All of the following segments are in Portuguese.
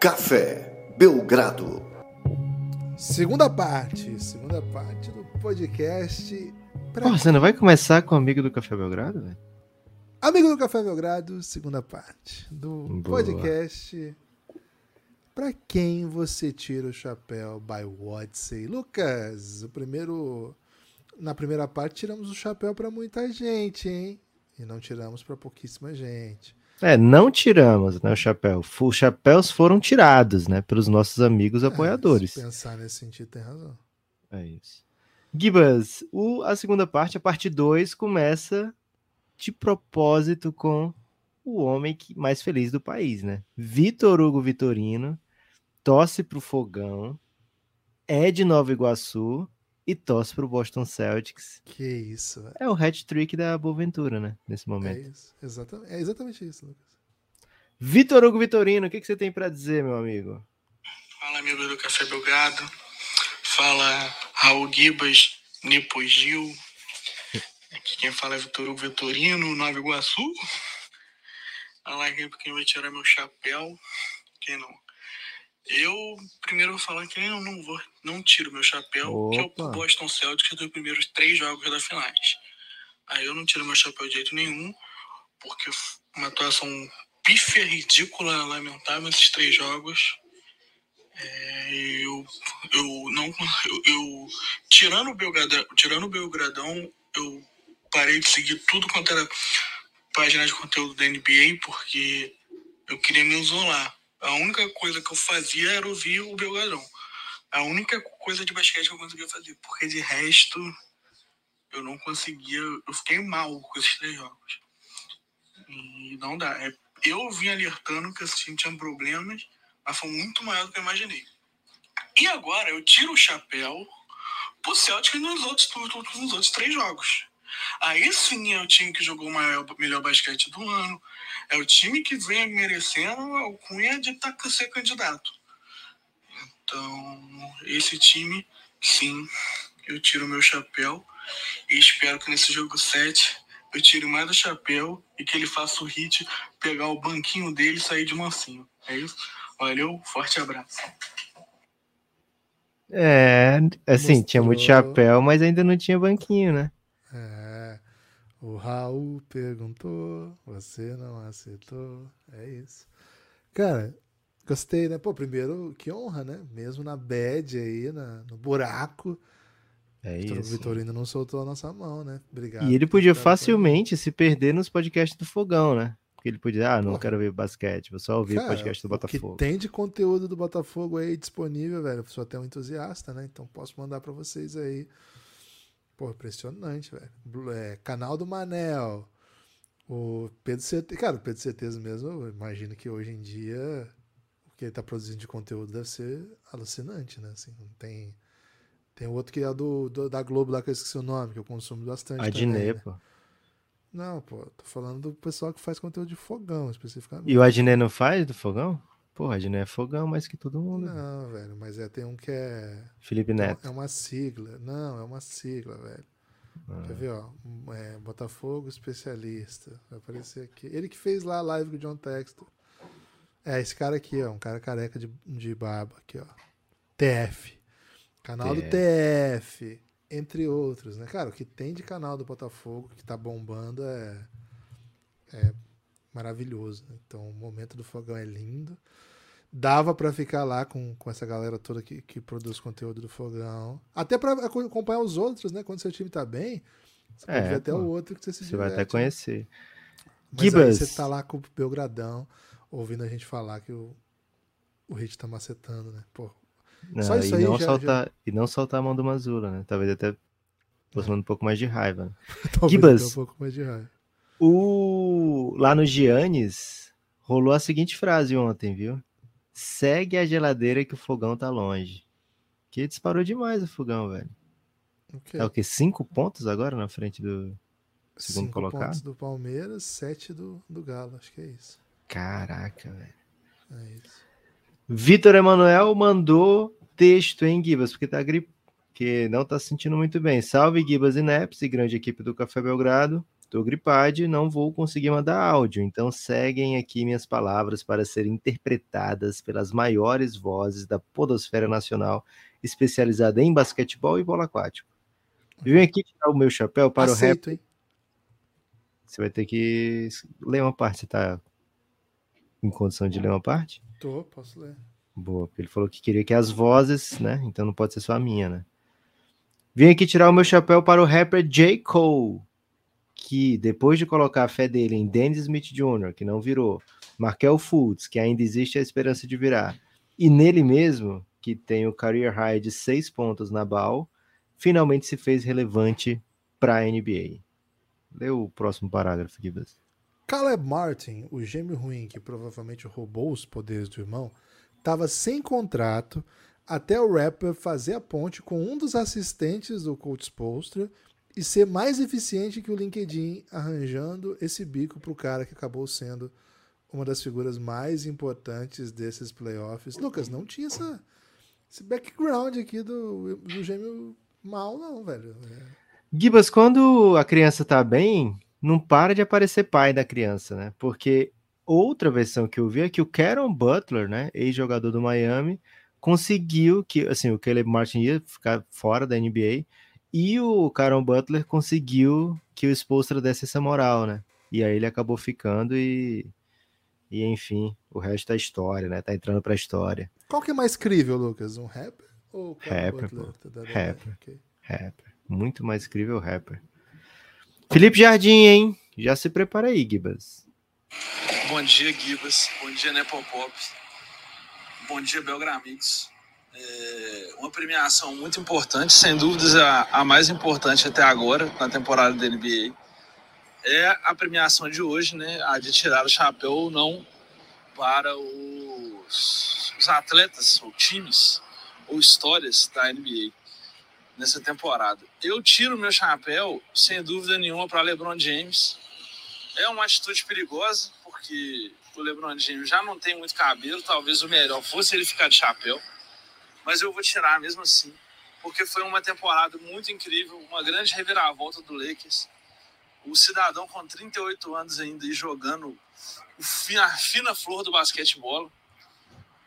Café Belgrado. Segunda parte, segunda parte do podcast. Pra... Pô, você não vai começar com o amigo do Café Belgrado, velho? Amigo do Café Belgrado, segunda parte do Boa. podcast. Pra quem você tira o chapéu by Wodsey? Lucas, o primeiro. Na primeira parte tiramos o chapéu pra muita gente, hein? E não tiramos pra pouquíssima gente. É, não tiramos, né, o chapéu. Os chapéus foram tirados, né, pelos nossos amigos apoiadores. É, se pensar nesse sentido, tem razão. É isso. Gibas, o, a segunda parte, a parte 2, começa de propósito com o homem que, mais feliz do país, né? Vitor Hugo Vitorino torce pro Fogão, é de Nova Iguaçu e torce pro Boston Celtics. Que isso, velho. É o hat-trick da Boaventura, né? Nesse É momento. isso. Exatamente, é exatamente isso, Lucas. Vitor Hugo Vitorino, o que, que você tem para dizer, meu amigo? Fala, amigo do Café Belgrado. Fala, Raul Gibas, Nipo Gil. Aqui quem fala é Vitor Hugo Vitorino, Nova Iguaçu. Fala aqui quem vai tirar meu chapéu. Quem não? Eu, primeiro, vou falar que eu não vou, não tiro meu chapéu, que é Opa. o Boston Celtics dos primeiros três jogos da finais. Aí eu não tiro meu chapéu de jeito nenhum, porque uma atuação pífia, ridícula, lamentável esses três jogos. É, eu, eu não. Eu, eu- tirando, o Belgradão, tirando o Belgradão, eu parei de seguir tudo quanto era página de conteúdo da NBA, porque eu queria me isolar. A única coisa que eu fazia era ouvir o Belgradão. A única coisa de basquete que eu conseguia fazer, porque de resto eu não conseguia. Eu fiquei mal com esses três jogos. E não dá. É, eu vim alertando que esse time tinha problemas, mas foi muito maior do que eu imaginei. E agora eu tiro o chapéu pro Celtic nos outros, nos outros três jogos. Aí sim é o time que jogou o maior, melhor basquete do ano. É o time que vem merecendo a alcunha de tá, ser candidato. Então, esse time, sim, eu tiro meu chapéu. E espero que nesse jogo 7 eu tire mais do chapéu e que ele faça o hit, pegar o banquinho dele e sair de mansinho. É isso? Valeu, forte abraço. É, assim, tinha muito Mostrou. chapéu, mas ainda não tinha banquinho, né? O Raul perguntou, você não aceitou. É isso. Cara, gostei, né? Pô, primeiro, que honra, né? Mesmo na bad aí, na, no buraco. É O isso. Vitorino não soltou a nossa mão, né? Obrigado. E ele podia facilmente se perder nos podcasts do Fogão, né? Porque ele podia, ah, não Porra. quero ver basquete, vou só ouvir o Cara, podcast do O Botafogo. que tem de conteúdo do Botafogo aí disponível, velho. Eu sou até um entusiasta, né? Então posso mandar pra vocês aí. Pô, impressionante, velho. É, canal do Manel. O Pedro CT. Cara, o Pedro Certeza mesmo, eu imagino que hoje em dia o que ele tá produzindo de conteúdo deve ser alucinante, né? Assim, não tem. Tem outro que é do, do- da Globo lá que eu esqueci o nome, que eu consumo bastante. Adnet, né? pô. Não, pô, tô falando do pessoal que faz conteúdo de fogão, especificamente. E o Adnet não faz do Fogão? O Adnet é Fogão mais que todo mundo. Não, velho, mas é, tem um que é. Felipe Neto. É uma sigla. Não, é uma sigla, velho. Ah. Quer ver, ó? É, Botafogo especialista. Vai aparecer aqui. Ele que fez lá a live com o John Textor. É, esse cara aqui, ó. Um cara careca de, de barba aqui, ó. TF. Canal do TF. Entre outros, né? Cara, o que tem de canal do Botafogo que tá bombando é. É maravilhoso. né? Então, o momento do fogão é lindo. Dava pra ficar lá com, com essa galera toda que, que produz conteúdo do fogão. Até pra aco- acompanhar os outros, né? Quando seu time tá bem, você pode É, ver até pô. o outro que você se Você vai até né? conhecer. Mas Gibas. você tá lá com o Belgradão, ouvindo a gente falar que o, o hit tá macetando, né? Pô, Não, Só isso e, aí não já- soltar, e não soltar a mão do Mazula, né? Talvez até mostrando um pouco mais de raiva. né? Gibas. um pouco mais de raiva. O... Lá no Giannis, rolou a seguinte frase ontem, viu? Segue a geladeira que o fogão tá longe. Que disparou demais o fogão, velho. Ok. Tá o quê? Cinco pontos agora na frente do. segundo Cinco colocado? pontos do Palmeiras, sete do, do Galo. Acho que é isso. Caraca, velho. É isso. Vitor Emanuel mandou texto, hein, Gibas? Porque tá grip... que não tá se sentindo muito bem. Salve, Gibas e Neps e grande equipe do Café Belgrado. Tô gripado e não vou conseguir mandar áudio, então seguem aqui minhas palavras para serem interpretadas pelas maiores vozes da podosfera nacional especializada em basquetebol e bola aquático. Eu vim aqui tirar o meu chapéu para Aceito, o rap. hein? Você vai ter que ler uma parte. Você tá em condição de ler uma parte? Tô, posso ler. Boa, porque ele falou que queria que as vozes, né? Então não pode ser só a minha, né? Vim aqui tirar o meu chapéu para o rapper J. Cole, que depois de colocar a fé dele em Dennis Smith Jr., que não virou, Markel Fultz, que ainda existe a esperança de virar, e nele mesmo, que tem o career high de seis pontos na BAL, finalmente se fez relevante para a NBA. Lê o próximo parágrafo, Gibas. Caleb Martin, o gêmeo ruim que provavelmente roubou os poderes do irmão, estava sem contrato até o rapper fazer a ponte com um dos assistentes do Coach Spolstra e ser mais eficiente que o LinkedIn arranjando esse bico pro cara que acabou sendo uma das figuras mais importantes desses playoffs. Lucas, não tinha essa, esse background aqui do, do gêmeo mal, não, velho. Gibas, quando a criança tá bem, não para de aparecer pai da criança, né? Porque outra versão que eu vi é que o Karen Butler, né, ex-jogador do Miami, conseguiu que, assim, o Caleb Martin ia ficar fora da NBA e o Karen Butler conseguiu que o Spolstra desse essa moral, né? E aí ele acabou ficando e, e enfim, o resto é história, né? Tá entrando pra história. Qual que é mais crível, Lucas? Um rapper ou Rapper, Butler? pô. Da- Rapper. ok. Rapper. Muito mais incrível rapper. Felipe Jardim, hein? Já se prepara aí, Gibas. Bom dia, Gibas. Bom dia, Nepopop. Bom dia, Belgramix. É uma premiação muito importante, sem dúvidas a, a mais importante até agora na temporada da NBA. É a premiação de hoje, né? A de tirar o chapéu ou não para os, os atletas, ou times, ou histórias da NBA nessa temporada. Eu tiro meu chapéu, sem dúvida nenhuma, para LeBron James. É uma atitude perigosa, porque o LeBron James já não tem muito cabelo, talvez o melhor fosse ele ficar de chapéu, mas eu vou tirar mesmo assim, porque foi uma temporada muito incrível, uma grande reviravolta do Lakers. O cidadão com 38 anos ainda e jogando a fina flor do basquetebol.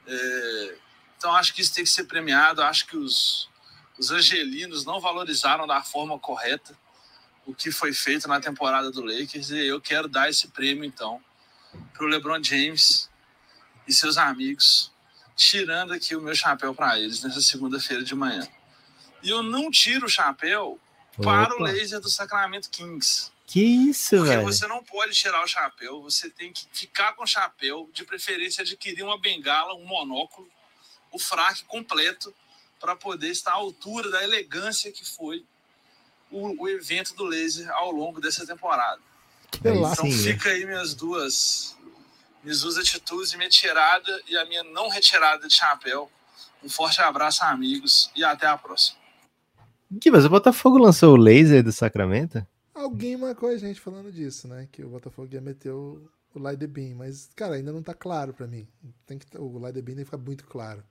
É, então acho que isso tem que ser premiado, acho que os, os angelinos não valorizaram da forma correta o que foi feito na temporada do Lakers e eu quero dar esse prêmio então para o LeBron James e seus amigos, tirando aqui o meu chapéu para eles nessa segunda-feira de manhã. E eu não tiro o chapéu para o Opa. laser do Sacramento Kings. Que isso, Porque velho? você não pode tirar o chapéu, você tem que ficar com o chapéu, de preferência adquirir uma bengala, um monóculo, o fraque completo, para poder estar à altura da elegância que foi o, o evento do laser ao longo dessa temporada. Que. Então Sim, né? fica aí minhas duas, minhas duas atitudes, minha tirada e a minha não retirada de chapéu. Um forte abraço, amigos, e até a próxima. Gibas, o Botafogo lançou o laser do Sacramento? Alguém marcou a gente falando disso, né? Que o Botafogo ia meter o, o Light the Beam, mas, cara, ainda não tá claro pra mim. Tem que, o Light the Beam tem que ficar muito claro.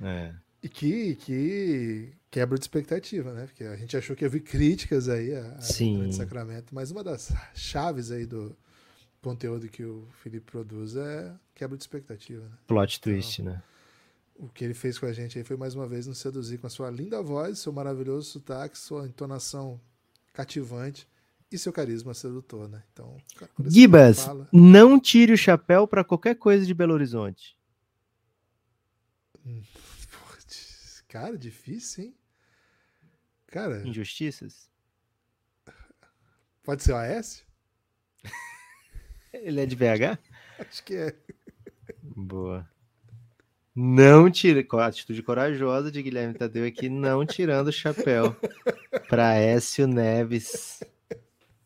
É. E que, que quebra de expectativa, né? Porque a gente achou que ia vir críticas aí a, a Sim. de Sacramento, mas uma das chaves aí do conteúdo que o Felipe produz é quebra de expectativa, né? Plot twist, né? O que ele fez com a gente aí foi mais uma vez nos seduzir com a sua linda voz, seu maravilhoso sotaque, sua entonação cativante e seu carisma sedutor, né? Então, Gibas, fala- não tire o chapéu para qualquer coisa de Belo Horizonte. Putz, Cara, difícil, hein? Cara, Injustiças? pode ser o Aécio? Ele é de BH? Acho que é. Boa. Não com a atitude corajosa de Guilherme Tadeu aqui, não tirando o chapéu para Écio Neves.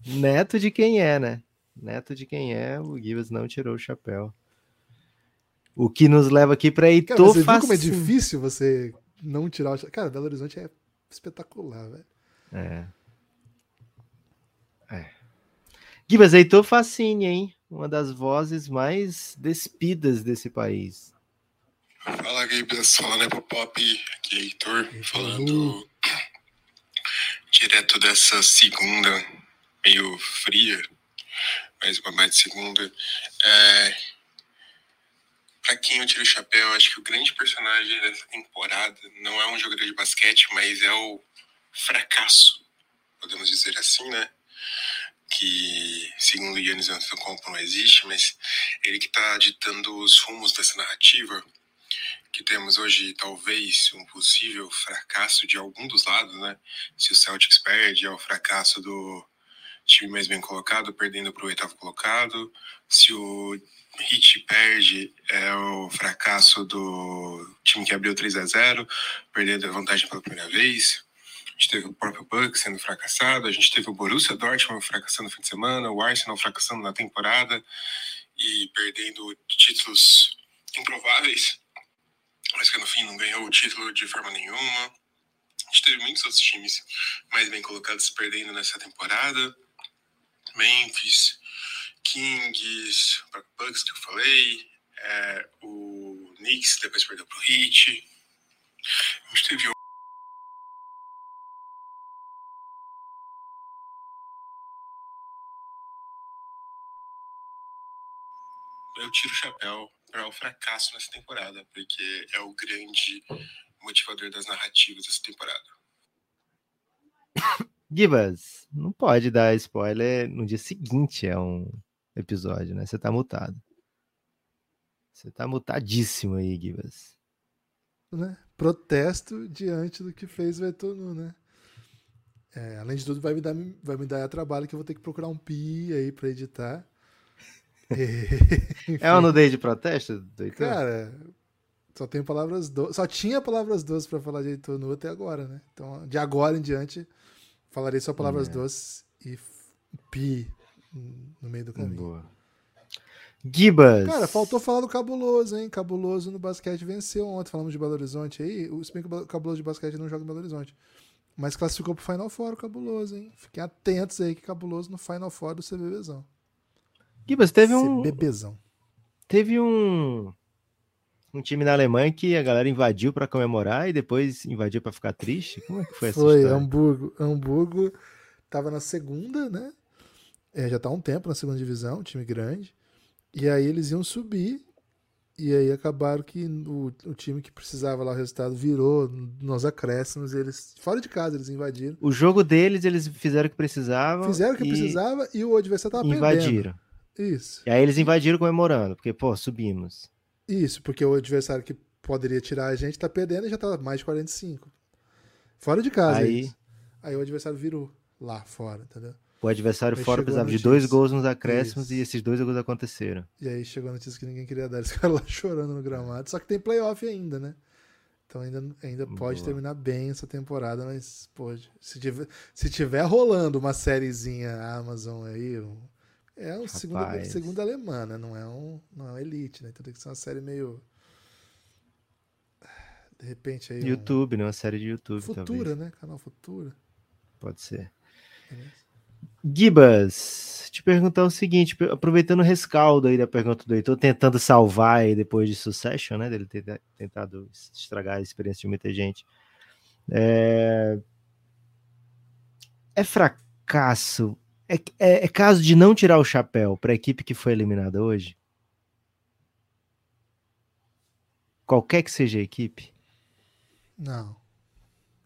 Neto de quem é, né? Neto de quem é, o Gibas não tirou o chapéu. O que nos leva aqui para Cara, Heitor você viu como é difícil você não tirar o. cha- Cara, Belo Horizonte é espetacular, velho. É. É. Gibas, Heitor Facine, hein? Uma das vozes mais despidas desse país. Fala aí pessoal, né, Pop? Aqui é Heitor, falando direto dessa segunda meio fria, mas uma mais de segunda. É, para quem eu tiro o chapéu, acho que o grande personagem dessa temporada não é um jogador de basquete, mas é o fracasso, podemos dizer assim, né? Que, segundo Yannis Antetokounmpo, não existe, mas ele que está ditando os rumos dessa narrativa que temos hoje, talvez, um possível fracasso de algum dos lados, né? Se o Celtics perde, é o fracasso do time mais bem colocado, perdendo para o oitavo colocado. Se o Heat perde, é o fracasso do time que abriu 3 a 0 perdendo a vantagem pela primeira vez. A gente teve o próprio Bucks sendo fracassado, a gente teve o Borussia Dortmund fracassando no fim de semana, o Arsenal fracassando na temporada e perdendo títulos improváveis, mas que no fim não ganhou o título de forma nenhuma. A gente teve muitos outros times mais bem colocados perdendo nessa temporada. Memphis, Kings, o Bucks que eu falei, é, o Knicks depois perdeu pro Heat. A gente teve eu tiro o chapéu para o fracasso nessa temporada, porque é o grande motivador das narrativas dessa temporada. Gibas, não pode dar spoiler no dia seguinte é um episódio, né? Você tá mutado. Você tá mutadíssimo aí, Gibas. Né? Protesto diante do que fez o Etonu, né? É, além de tudo, vai me, dar, vai me dar trabalho que eu vou ter que procurar um pi aí pra editar. é uma nudez de protesto, doutor? Cara, só tem palavras doces. Só tinha palavras doces para falar de Etonu até agora, né? Então, de agora em diante, falarei só palavras é. doces e pi no meio do caminho. Boa. Gibas. Cara, faltou falar do Cabuloso, hein? Cabuloso no basquete venceu ontem. Falamos de Belo Horizonte aí. Bem que o Cabuloso de basquete não joga em Belo Horizonte. Mas classificou pro Final Four o Cabuloso, hein? Fiquem atentos aí que Cabuloso no Final Four do CBBzão. Gibas, teve um. CBBzão. Teve um. Um time na Alemanha que a galera invadiu para comemorar e depois invadiu para ficar triste. Como é que foi essa foi, história? Hamburgo. Hamburgo tava na segunda, né? É, já tá há um tempo na segunda divisão, um time grande. E aí eles iam subir. E aí acabaram que o, o time que precisava lá o resultado virou nos acréscimos. Eles, fora de casa, eles invadiram. O jogo deles, eles fizeram o que precisavam. Fizeram o que e... precisava e o adversário tava invadiram. perdendo. Isso. E aí eles invadiram comemorando, porque, pô, subimos. Isso, porque o adversário que poderia tirar a gente tá perdendo e já tá mais de 45. Fora de casa. Aí, aí o adversário virou lá fora, entendeu? O adversário aí fora precisava de dois gols nos acréscimos Isso. e esses dois gols aconteceram. E aí chegou a notícia que ninguém queria dar. Eles ficaram lá chorando no gramado. Só que tem playoff ainda, né? Então ainda, ainda pode Boa. terminar bem essa temporada, mas, pô, se tiver, se tiver rolando uma sériezinha Amazon aí, um, é um segunda, segunda alemã, né? Não é um, não é um elite, né? Então tem que ser uma série meio. De repente aí. YouTube, um... né? Uma série de YouTube. Futura, talvez. né? Canal Futura. Pode ser. Beleza. Gibas, te perguntar o seguinte, aproveitando o rescaldo aí da pergunta do Heitor, tentando salvar aí depois de Succession, né, dele ter tentado estragar a experiência de muita gente. É, é fracasso, é, é, é caso de não tirar o chapéu para a equipe que foi eliminada hoje? Qualquer que seja a equipe? Não.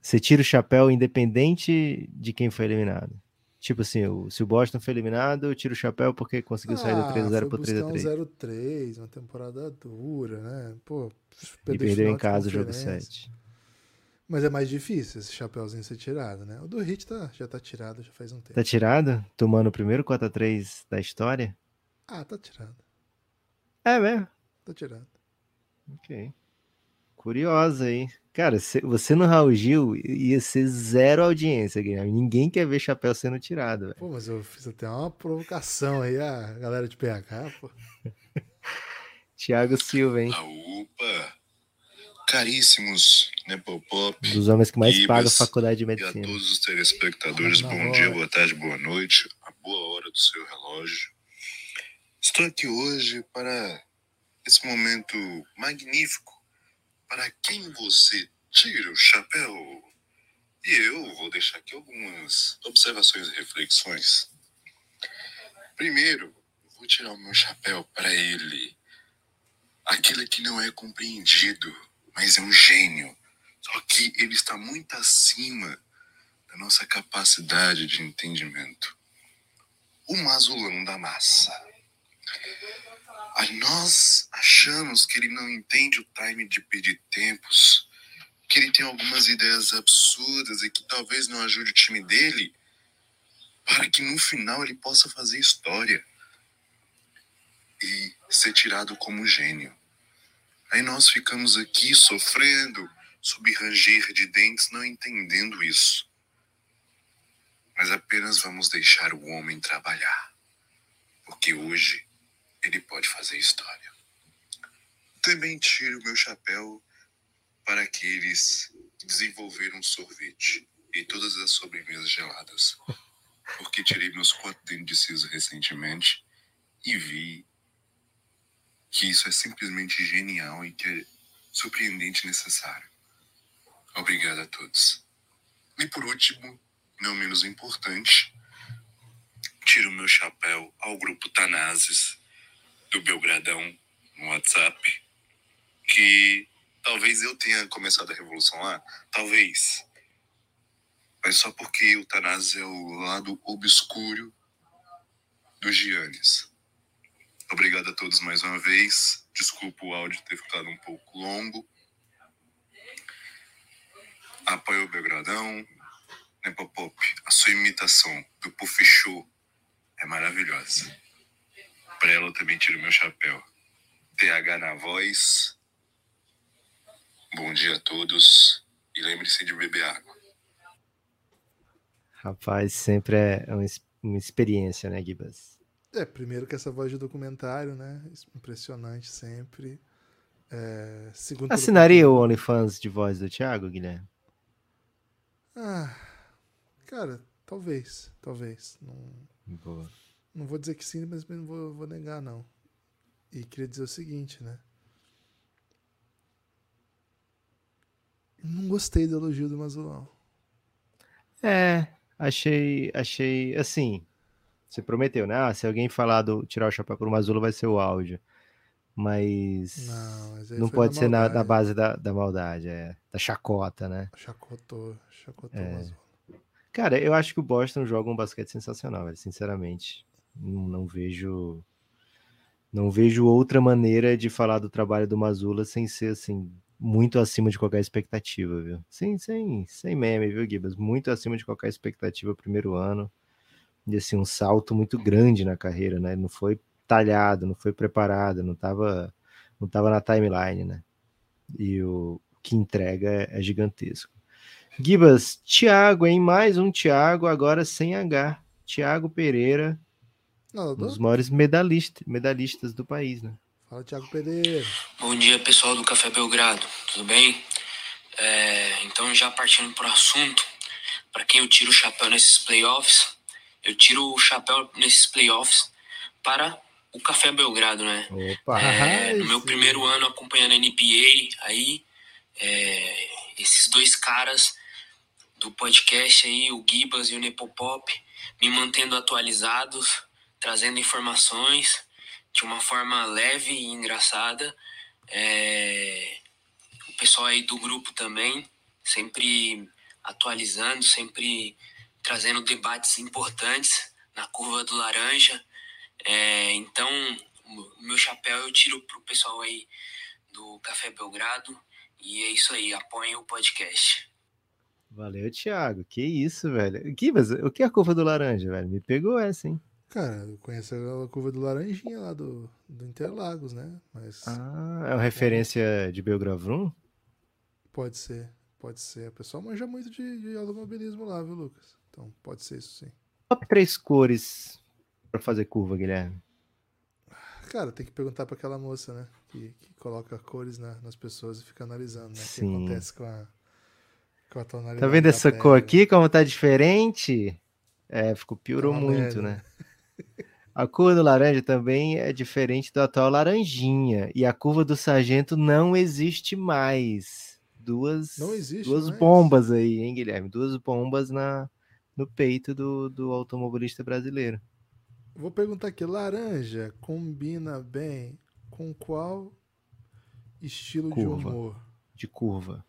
Você tira o chapéu independente de quem foi eliminado? Tipo assim, o, se o Boston foi eliminado, eu tiro o chapéu porque conseguiu sair do 3x0 pro 3x3. Um 0-3, uma temporada dura, né? Pô, e perdeu em casa o jogo 7. Mas é mais difícil esse chapéuzinho ser tirado, né? O do Hit tá, já tá tirado, já faz um tempo. Tá tirado? Tomando o primeiro 4x3 da história? Ah, tá tirado. É mesmo? Tá tirado. Ok. Curiosa, hein? Cara, você no Raul Gil ia ser zero audiência, Guilherme. Ninguém quer ver chapéu sendo tirado. Véio. Pô, mas eu fiz até uma provocação aí, a galera de PH, pô. Tiago Silva, hein? Opa! Caríssimos Nepopop. Dos homens que mais Ibas, pagam faculdade de medicina. E a todos os telespectadores, bom dia, boa tarde, boa noite, a boa hora do seu relógio. Estou aqui hoje para esse momento magnífico para quem você tira o chapéu? E eu vou deixar aqui algumas observações e reflexões. Primeiro, vou tirar o meu chapéu para ele. Aquele que não é compreendido, mas é um gênio. Só que ele está muito acima da nossa capacidade de entendimento. O mazulão da massa. A nós achamos que ele não entende o time de pedir tempos, que ele tem algumas ideias absurdas e que talvez não ajude o time dele, para que no final ele possa fazer história e ser tirado como gênio. Aí nós ficamos aqui sofrendo, sob ranger de dentes, não entendendo isso. Mas apenas vamos deixar o homem trabalhar, porque hoje ele pode fazer história. Também tiro meu chapéu para aqueles que desenvolveram sorvete e todas as sobremesas geladas, porque tirei meus quatro dentes de siso recentemente e vi que isso é simplesmente genial e que é surpreendente e necessário. Obrigado a todos. E por último, não menos importante, tiro meu chapéu ao grupo Tanazes do Belgradão no WhatsApp, que talvez eu tenha começado a revolução lá, talvez. Mas só porque o Tanazes é o lado obscuro do Giannis. Obrigado a todos mais uma vez. Desculpa o áudio ter ficado um pouco longo. Apoio o Belgradão. Nepopop, a sua imitação do Puff Show é maravilhosa. Para ela eu também tiro meu chapéu. TH na voz. Bom dia a todos. E lembre-se de beber água. Rapaz, sempre é uma experiência, né, Gibas? É, primeiro que essa voz de documentário, né? Impressionante sempre. É, segundo Assinaria o OnlyFans de voz do Thiago, Guilherme? Ah, cara, talvez, talvez. Não, Boa. não vou dizer que sim, mas não vou, vou negar, não. E queria dizer o seguinte, né? Não gostei do elogio do Mazulão. É, achei, achei, assim, você prometeu, né? Ah, se alguém falar do tirar o chapéu pro Mazula vai ser o áudio. Mas Não, mas não pode na ser na, na base da, da maldade, é, da chacota, né? Chacotou, chacotou É. o Mazulão. Cara, eu acho que o Boston joga um basquete sensacional, velho, sinceramente. Não, não vejo não vejo outra maneira de falar do trabalho do Mazula sem ser assim muito acima de qualquer expectativa, viu? Sem sem sem meme, viu, Gibas? Muito acima de qualquer expectativa primeiro ano. E assim um salto muito grande na carreira, né? Não foi talhado, não foi preparado, não tava não tava na timeline, né? E o que entrega é, é gigantesco. Gibas, Thiago, hein? Mais um Thiago, agora sem H. Thiago Pereira, Não, um dos maiores medalhistas, medalhistas do país, né? Fala, Thiago Pereira. Bom dia, pessoal do Café Belgrado, tudo bem? É, então, já partindo para o assunto, para quem eu tiro o chapéu nesses playoffs, eu tiro o chapéu nesses playoffs para o Café Belgrado, né? Opa! É, no meu primeiro ano acompanhando a NBA, aí, é, esses dois caras do podcast aí, o Gibas e o Nepopop, me mantendo atualizados, trazendo informações de uma forma leve e engraçada. É, o pessoal aí do grupo também, sempre atualizando, sempre trazendo debates importantes na curva do laranja. É, então, o meu chapéu eu tiro pro pessoal aí do Café Belgrado. E é isso aí, apoiem o podcast. Valeu, Thiago. Que isso, velho. Gibas, o que é a curva do laranja, velho? Me pegou essa, hein? Cara, eu conheço a curva do Laranjinha lá do, do Interlagos, né? Mas Ah, é uma referência de Belgravrum? pode ser, pode ser. O pessoal manja muito de, de automobilismo lá, viu, Lucas? Então pode ser isso sim. Top três cores pra fazer curva, Guilherme. Cara, tem que perguntar pra aquela moça, né? Que, que coloca cores na- nas pessoas e fica analisando, né? O que Sim. acontece com a, com a tonalidade. Tá vendo essa pele, cor aqui, como tá diferente? É, ficou piorou Tá uma muito, merda, né? A cor do laranja também é diferente do atual laranjinha. E a curva do sargento não existe mais. Duas, Não existe duas mais? bombas aí, hein, Guilherme? Duas bombas na, no peito do, do automobilista brasileiro. Vou perguntar aqui, laranja combina bem com qual estilo Curva. de humor? De curva.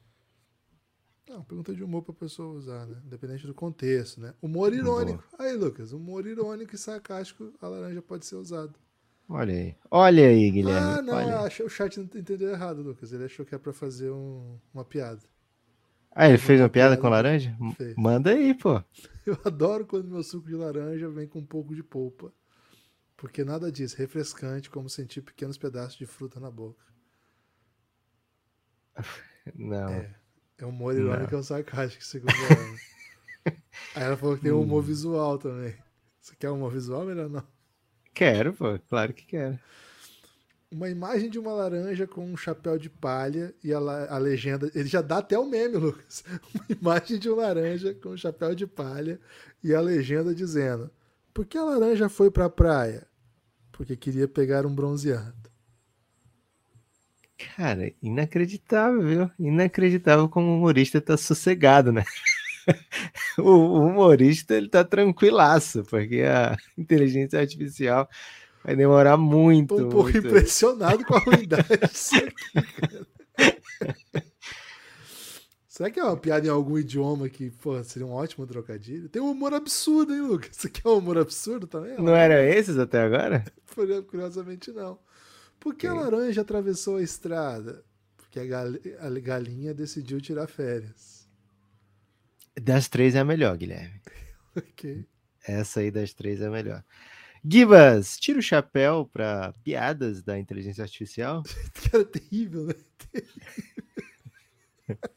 Não, pergunta de humor pra pessoa usar, né? Independente do contexto, né? Humor irônico. Aí, Lucas, humor irônico e sarcástico, a laranja pode ser usado. Olha aí. Olha aí, Guilherme. ah, não, olha. o chat entendeu errado, Lucas. Ele achou que é pra fazer um- uma piada. Ah, ele fez uma piada com laranja? Fez. Manda aí, pô. Eu adoro quando meu suco de laranja vem com um pouco de polpa. Porque nada diz, refrescante, como sentir pequenos pedaços de fruta na boca. Não. É. É humor irônico ou sarcástico, segundo ela. Aí ela falou que tem um humor visual também. Você quer humor visual? Melhor não. Quero, pô. Claro que quero. Uma imagem de uma laranja com um chapéu de palha e a, a legenda. Ele já dá até o meme, Lucas. Uma imagem de um laranja com um chapéu de palha e a legenda dizendo: Por que a laranja foi pra praia? Porque queria pegar um bronzeado. Cara, inacreditável? Inacreditável como o humorista tá sossegado, né? o, o humorista, ele tá tranquilaço, porque a inteligência artificial vai demorar muito, Tô um pouco muito. impressionado com a ruindade disso aqui, cara. Será que é uma piada em algum idioma que, pô, seria um ótimo trocadilho? Tem um humor absurdo, hein, Lucas? Isso aqui é um humor absurdo também? Não era esses até agora? Curiosamente, não. Por que a laranja atravessou a estrada? Porque a galinha decidiu tirar férias. Das três é a melhor, Guilherme. Ok. Essa aí das três é a melhor. Gibas, tira o chapéu para piadas da inteligência artificial. Cara, terrível, né?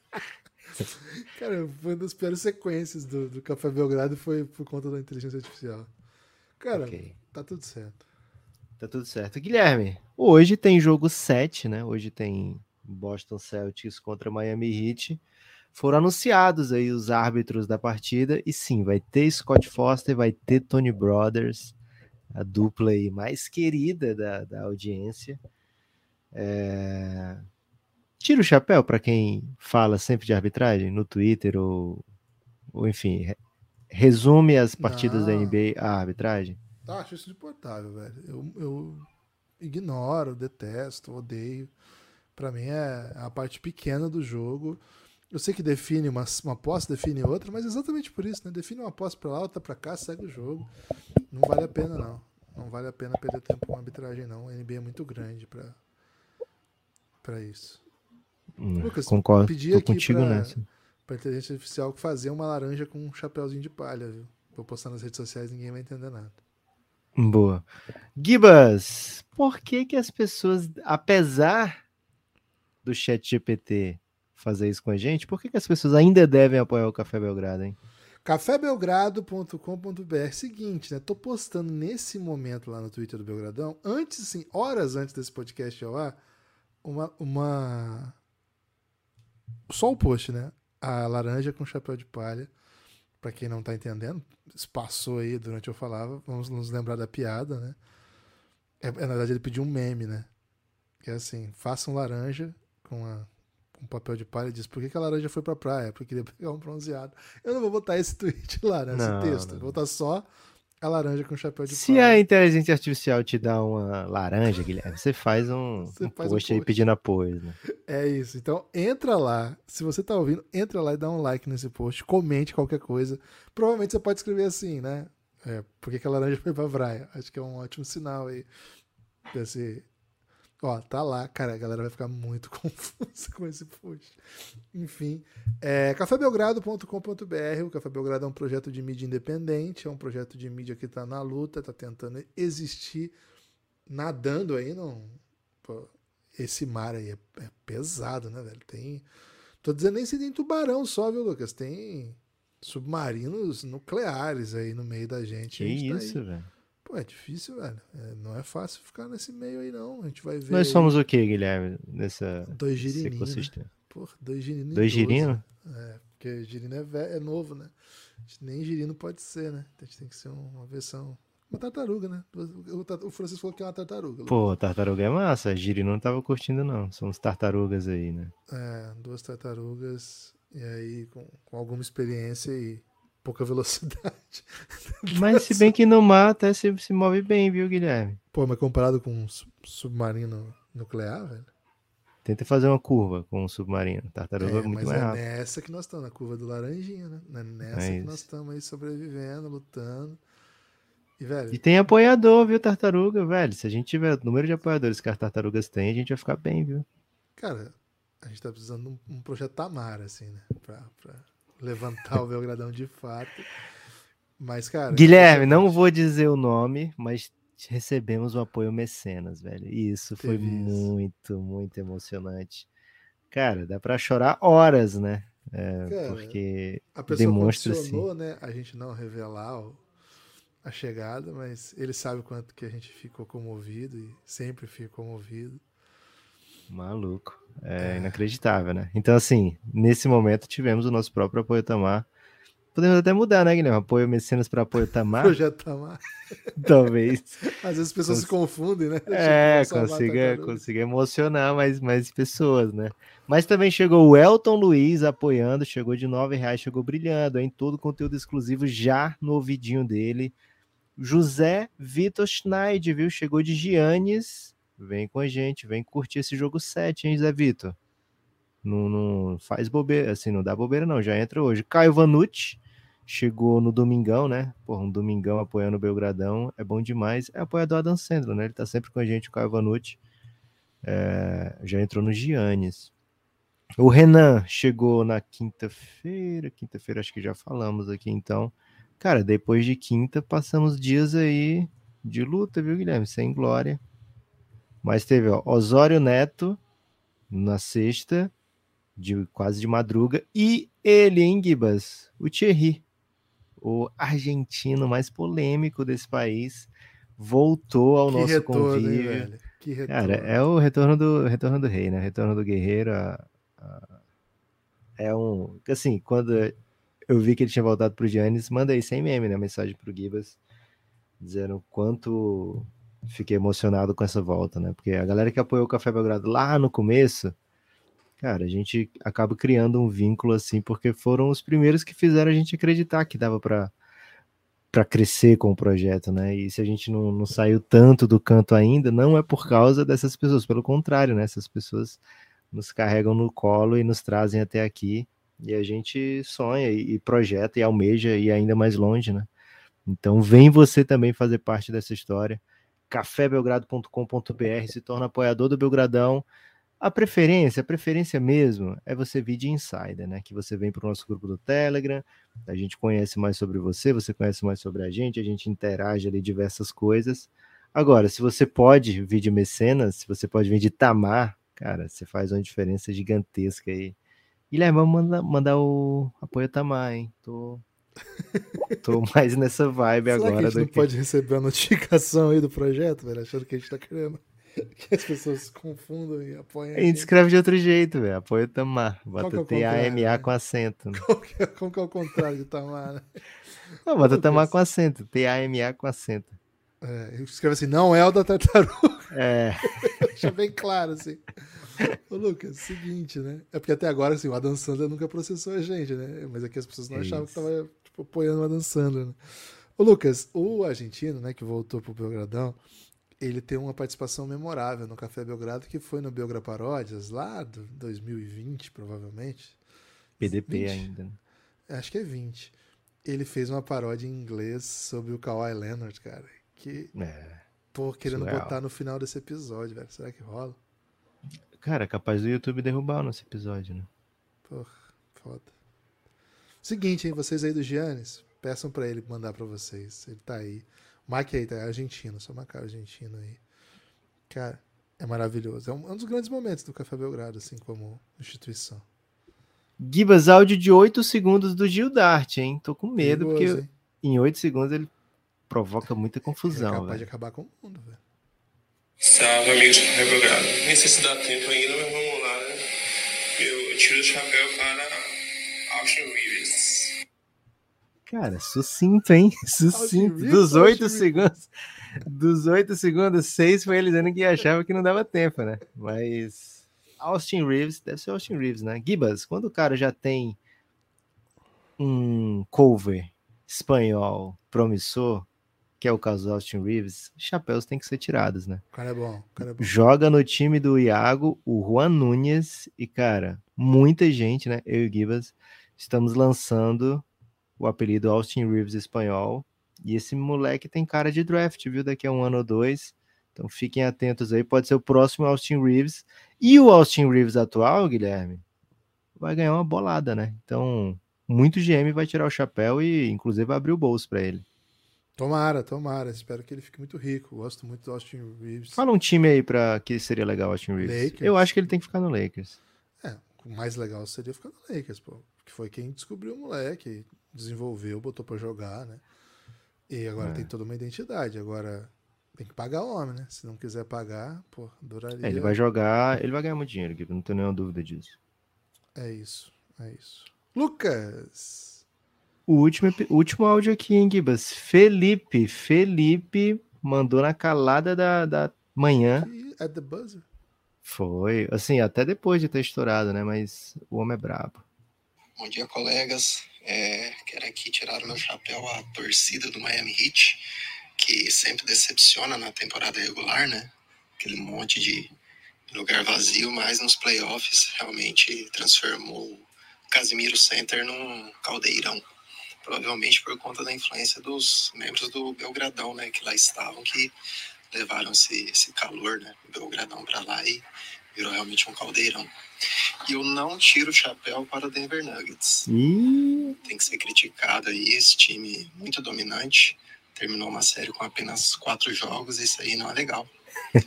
Cara, foi uma das piores sequências do, do Café Belgrado foi por conta da inteligência artificial. Cara, Ok. tá tudo certo. Tá tudo certo. Guilherme, hoje tem jogo 7, né? Hoje tem Boston Celtics contra Miami Heat. Foram anunciados aí os árbitros da partida. E sim, vai ter Scott Foster, vai ter Tony Brothers, a dupla aí mais querida da, da audiência. É, Tira o chapéu para quem fala sempre de arbitragem no Twitter ou, ou enfim, re- resume as partidas da. NBA à arbitragem. Tá, acho isso insuportável, velho. Eu, eu ignoro, detesto, odeio. Pra mim é a parte pequena do jogo. Eu sei que define uma, uma posse, define outra, mas exatamente por isso, né? Define uma posse pra lá, outra pra cá, segue o jogo. Não vale a pena, não. Não vale a pena perder tempo com arbitragem, não. A NBA é muito grande pra, pra isso. Hum, Lucas, Concordo, pedi tô aqui contigo pra- nessa. Pra inteligência artificial fazer uma laranja com um chapéuzinho de palha, viu? Vou postar nas redes sociais ninguém vai entender nada. Boa. Gibas, por que que as pessoas, apesar do chat GPT fazer isso com a gente, por que que as pessoas ainda devem apoiar o Café Belgrado, hein? cafébelgrado.com.br Seguinte, né? Tô postando nesse momento lá no Twitter do Belgradão, antes, assim, horas antes desse podcast ao ar, uma. uma... Só o post, né? A laranja com chapéu de palha. Pra quem não tá entendendo, passou aí durante eu falava, vamos nos lembrar da piada, né? É, na verdade, ele pediu um meme, né? Que é assim: faça um laranja com, a, com papel de palha e diz: por que, que a laranja foi pra praia? Porque queria pegar um bronzeado. Eu não vou botar esse tweet lá, né? Não, esse texto. não. Vou botar só a laranja com chapéu de Se palha. a inteligência artificial te dá uma laranja, Guilherme, você faz um, Você um faz um post aí post. pedindo apoio, né? É isso. Então, entra lá. Se você tá ouvindo, entra lá e dá um like nesse post. Comente qualquer coisa. Provavelmente você pode escrever assim, né? É, por que, que a laranja foi pra praia? Acho que é um ótimo sinal aí. Desse... Ó, tá lá. Cara, a galera vai ficar muito confusa com esse post. Enfim. É, cafébelgrado.com.br. O Café Belgrado é um projeto de mídia independente. É um projeto de mídia que tá na luta, tá tentando existir, nadando aí não pô, esse mar aí é, é pesado, né, velho? Tem. Tô dizendo nem se tem tubarão só, viu, Lucas? Tem submarinos nucleares aí no meio da gente. Que gente tá isso, aí- velho. É difícil, velho. É, não é fácil ficar nesse meio aí, não. A gente vai ver. Nós somos o que, Guilherme, nessa dois girininhos. Né? ecossistema? Porra, dois girinos. Dois girinos? É, porque girino é, ve- é novo, né? Nem girino pode ser, né? A gente tem que ser um- uma versão. Uma tartaruga, né? O, Francisco falou que é uma tartaruga. Lucas. Pô, tartaruga é massa. A Giri não tava curtindo, não. São uns tartarugas aí, né? É, duas tartarugas, e aí com, com alguma experiência e pouca velocidade. Mas se bem que no mar até se, se move bem, viu, Guilherme? Pô, mas comparado com um su- submarino nuclear, velho. Tenta fazer uma curva com um submarino. Tartaruga é, É, muito mas mais é rápido. nessa que nós estamos, na curva do laranjinha, né? É nessa É que nós estamos aí sobrevivendo, lutando. E, velho, E tem apoiador, viu, tartaruga, velho? Se a gente tiver o número de apoiadores que as tartarugas têm, a gente vai ficar bem, viu? cara, a gente tá precisando de um, um projeto Tamara, assim, né? Pra, pra levantar o Belgradão de fato. Mas, cara. Guilherme, não vou dizer o nome, mas recebemos o apoio mecenas, velho. E isso foi isso. muito, muito emocionante. Cara, dá pra chorar horas, né? É, Cara, porque A pessoa demonstra assim. né? A gente não revelar o- a chegada, mas ele sabe o quanto que a gente ficou comovido e sempre fica comovido. Maluco. É inacreditável, né? Então, assim, nesse momento tivemos o nosso próprio apoio Tamar. Podemos até mudar, né, Guilherme? Apoio Mecenas para apoio Tamar, Projeto Tamar. talvez. Às vezes as pessoas se confundem, né? É, consiga, consiga emocionar mais, mais pessoas, né? Mas também chegou o Elton Luiz apoiando, chegou de R$ reais, chegou brilhando, em todo o conteúdo exclusivo já no ouvidinho dele. José Vitor Schneid, viu? Chegou de Giannis. Vem com a gente, vem curtir esse jogo 7, hein, Zé Vitor? Não, não faz bobeira, assim, não dá bobeira, não. Já entra hoje. Caio Vanucci chegou no domingão, né? Porra, um domingão apoiando o Belgradão é bom demais. É apoiador Adam Sandler, né? Ele tá sempre com a gente, o Caio Vanucci. É, já entrou no Giannis. O Renan chegou na quinta-feira. Quinta-feira, acho que já falamos aqui, então. Cara, depois de quinta, passamos dias aí de luta, viu, Guilherme? Sem glória. Mas teve, ó, Osório Neto na sexta, de quase de madruga, e ele, hein, Gibas? O Thierry, o argentino mais polêmico desse país, voltou ao Que nosso retorno, hein, convívio. velho? Que retorno. Cara, é o retorno do retorno do rei, né? Retorno do guerreiro. a- a- é um. Assim, quando eu vi que ele tinha voltado pro Giannis, mandei sem meme, né? Mensagem pro Gibas, dizendo quanto fiquei emocionado com essa volta, né? Porque a galera que apoiou o Café Belgrado lá no começo, cara, a gente acaba criando um vínculo assim, porque foram os primeiros que fizeram a gente acreditar que dava para para crescer com o projeto, né? E se a gente não, não saiu tanto do canto ainda, não é por causa dessas pessoas, pelo contrário, né? Essas pessoas nos carregam no colo e nos trazem até aqui, e a gente sonha e, e projeta e almeja ir ainda mais longe, né? Então vem você também fazer parte dessa história. cafébelgrado.com.br se torna apoiador do Belgradão. A preferência, a preferência mesmo, é você vir de insider, né? Que você vem para o nosso grupo do Telegram, a gente conhece mais sobre você, você conhece mais sobre a gente, a gente interage ali diversas coisas. Agora, se você pode vir de mecenas, se você pode vir de Tamar, cara, você faz uma diferença gigantesca aí. Guilherme, vamos mandar, mandar o apoio Tamar, hein? Tô, tô mais nessa vibe Será que a agora gente não que... pode receber a notificação aí do projeto, velho? Achando que a gente tá querendo que as pessoas se confundam e apoiem A gente escreve de outro jeito, velho. Apoio Tamar. que é Bota o contrário, T-A-M-A né? com acento. né? Como que, é, como que é o contrário de Tamar, né? Não, bota. Tamar com acento. T-A-M-A com acento. É, escreve assim, não é o da tartaruga. É, Deixa bem claro, assim. Ô, Lucas, seguinte, né? É porque até agora, assim, o Adam Sandler nunca processou a gente, né? Mas aqui as pessoas não É achavam isso. que tava, tipo, apoiando o Adam Sandler, né? Ô, Lucas, o argentino, né, que voltou pro Belgradão, ele tem uma participação memorável no Café Belgrado, que foi no Belgra Paródias, lá do 2020, provavelmente. PDP 20? ainda. né? Acho que é 20. Ele fez uma paródia em inglês sobre o Kawhi Leonard, cara. Que, É. pô, querendo Surreal. botar no final desse episódio, velho. Será que rola? Cara, capaz do YouTube derrubar o nosso episódio, né? Porra, foda. Seguinte, hein, vocês aí do Giannis, peçam pra ele mandar pra vocês. Ele tá aí. Marque aí, tá? É argentino, só marcar argentino aí. Cara, é maravilhoso. É um, é um dos grandes momentos do Café Belgrado, assim, como instituição. Gibas, áudio de 8 segundos do Gil Dart, hein? Tô com medo, Perigoso, porque hein? em 8 segundos ele provoca muita Ele é confusão, capaz de velho. acabar com o mundo, velho. Salve, amigos do Café Belgrado. Nem sei se dá tempo ainda, mas vamos lá, né? Eu tiro o chapéu para Austin. Cara, sucinto, hein? Sucinto. Dos Reeves, 8 Austin segundos. Dos 8 segundos, 6 foi ele dizendo que achava que não dava tempo, né? Mas. Austin Reeves, deve ser Austin Reeves, né? Gibas, quando o cara já tem um cover espanhol promissor, que é o caso do Austin Reeves, chapéus têm que ser tirados, né? O cara é bom, o cara é bom. Joga no time do Iago, o Juan Nunes, e cara, muita gente, né? Eu e o Gibas estamos lançando o apelido Austin Reeves espanhol. E esse moleque tem cara de draft, viu? Daqui a um ano ou dois. Então fiquem atentos aí, pode ser o próximo Austin Reeves. E o Austin Reeves atual, Guilherme, vai ganhar uma bolada, né? Então, muito GM vai tirar o chapéu e, inclusive, vai abrir o bolso para ele. Tomara, tomara. Espero que ele fique muito rico. Gosto muito do Austin Reeves. Fala um time aí para que seria legal o Austin Reeves. Lakers. Eu acho que ele tem que ficar no Lakers. É, o mais legal seria ficar no Lakers, pô. Que foi quem descobriu o moleque, desenvolveu, botou pra jogar, né? E agora É. tem toda uma identidade. Agora tem que pagar o homem, né? Se não quiser pagar, pô, adoraria. É, ele vai jogar, ele vai ganhar muito dinheiro, Gui, não tenho nenhuma dúvida disso. É isso, é isso. Lucas! O último, último áudio aqui, hein, Gibas? Felipe, Felipe mandou na calada da, da manhã. At the buzzer. Foi, assim, até depois de ter estourado, né? Mas o homem é brabo. Bom dia, colegas. É, quero aqui tirar o meu chapéu à torcida do Miami Heat, que sempre decepciona na temporada regular, né? Aquele monte de lugar vazio, mas nos playoffs realmente transformou o Casimiro Center num caldeirão. Provavelmente por conta da influência dos membros do Belgradão, né? Que lá estavam, que levaram esse, esse calor, né? Belgradão para lá e virou realmente um caldeirão. E eu não tiro o chapéu para o Denver Nuggets. Ih, Tem que ser criticado aí, esse time muito dominante. Terminou uma série com apenas quatro jogos, isso aí não é legal.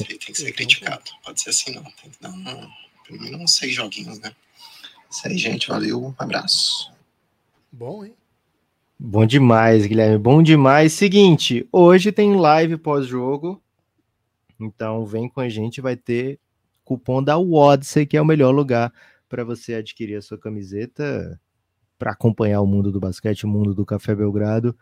Isso aí tem que ser criticado. Pode ser assim, não. Tem que dar um, pelo menos uns seis joguinhos, né? Isso aí, gente. Valeu. Um abraço. Bom, hein? Bom demais, Guilherme. Bom demais. Seguinte, hoje tem live pós-jogo. Então vem com a gente, vai ter cupom da Odyssey, que é o melhor lugar para você adquirir a sua camiseta para acompanhar o mundo do basquete, o mundo do Café Belgrado.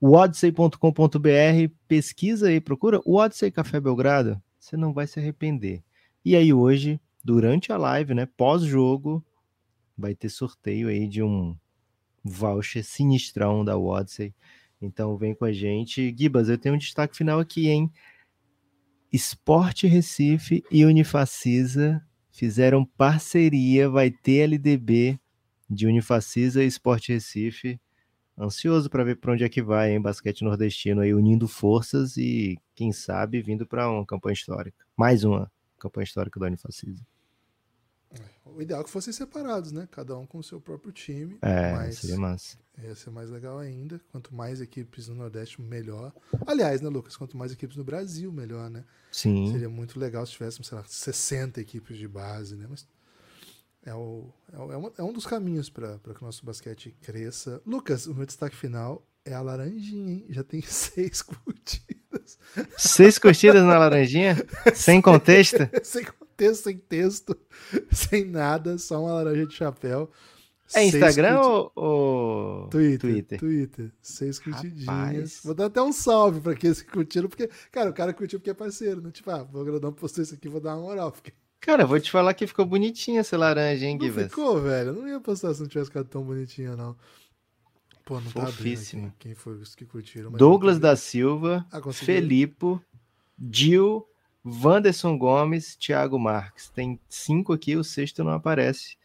Odyssey.com.br, pesquisa aí, procura o Odyssey Café Belgrado, você não vai se arrepender. E aí hoje, durante a live, né, pós-jogo, vai ter sorteio aí de um voucher sinistrão da Odyssey. Então vem com a gente. Gibas, eu tenho um destaque final aqui, hein? Esporte Recife e Unifacisa fizeram parceria, vai ter LDB de Unifacisa e Esporte Recife. Ansioso para ver para onde é que vai, hein? Basquete nordestino aí unindo forças e, quem sabe, vindo para uma campanha histórica. Mais uma campanha histórica da Unifacisa. O ideal é que fossem separados, né? Cada um com o seu próprio time. É, mas seria massa. ia ser mais legal ainda. Quanto mais equipes no Nordeste, melhor. Aliás, né, Lucas? Quanto mais equipes no Brasil, melhor, né? Sim. Seria muito legal se tivéssemos, sei lá, 60 equipes de base, né? Mas é, o, é, o- é é um dos caminhos para que o nosso basquete cresça. Lucas, o meu destaque final é a laranjinha, hein? Já tem seis curtidas. Seis curtidas na laranjinha? Sem contexto? sem contexto, sem texto, sem nada, só uma laranja de chapéu. É Instagram ou, ou Twitter, Twitter? Twitter. Seis curtidinhas. Rapaz. Vou dar até um salve pra aqueles que curtiram, porque, cara, o cara curtiu porque é parceiro, né? Tipo, ah, o Gradão postou isso aqui, vou dar uma moral. Porque Cara, vou te falar que ficou bonitinha essa laranja, hein, Gibas? ficou, velho. Eu não ia postar se não tivesse ficado tão bonitinha, não. Pô, não tá Fofíssimo. quem foi os que curtiram. Douglas da Silva, Ah. Felipe, Gil, Wanderson Gomes, Thiago Marques. Tem cinco aqui, o sexto não aparece.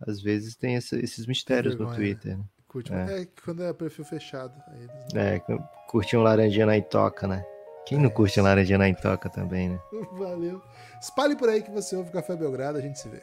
Às vezes tem essa- esses mistérios no vergonha, né? Twitter. né? Curte, É. é. quando é perfil fechado. Eles É, curtiu um laranjinha na Intoca, né? Quem não É. curte um laranjinha na Intoca também, né? não... Valeu. Espalhe por aí que você ouve Café Belgrado, a gente se vê.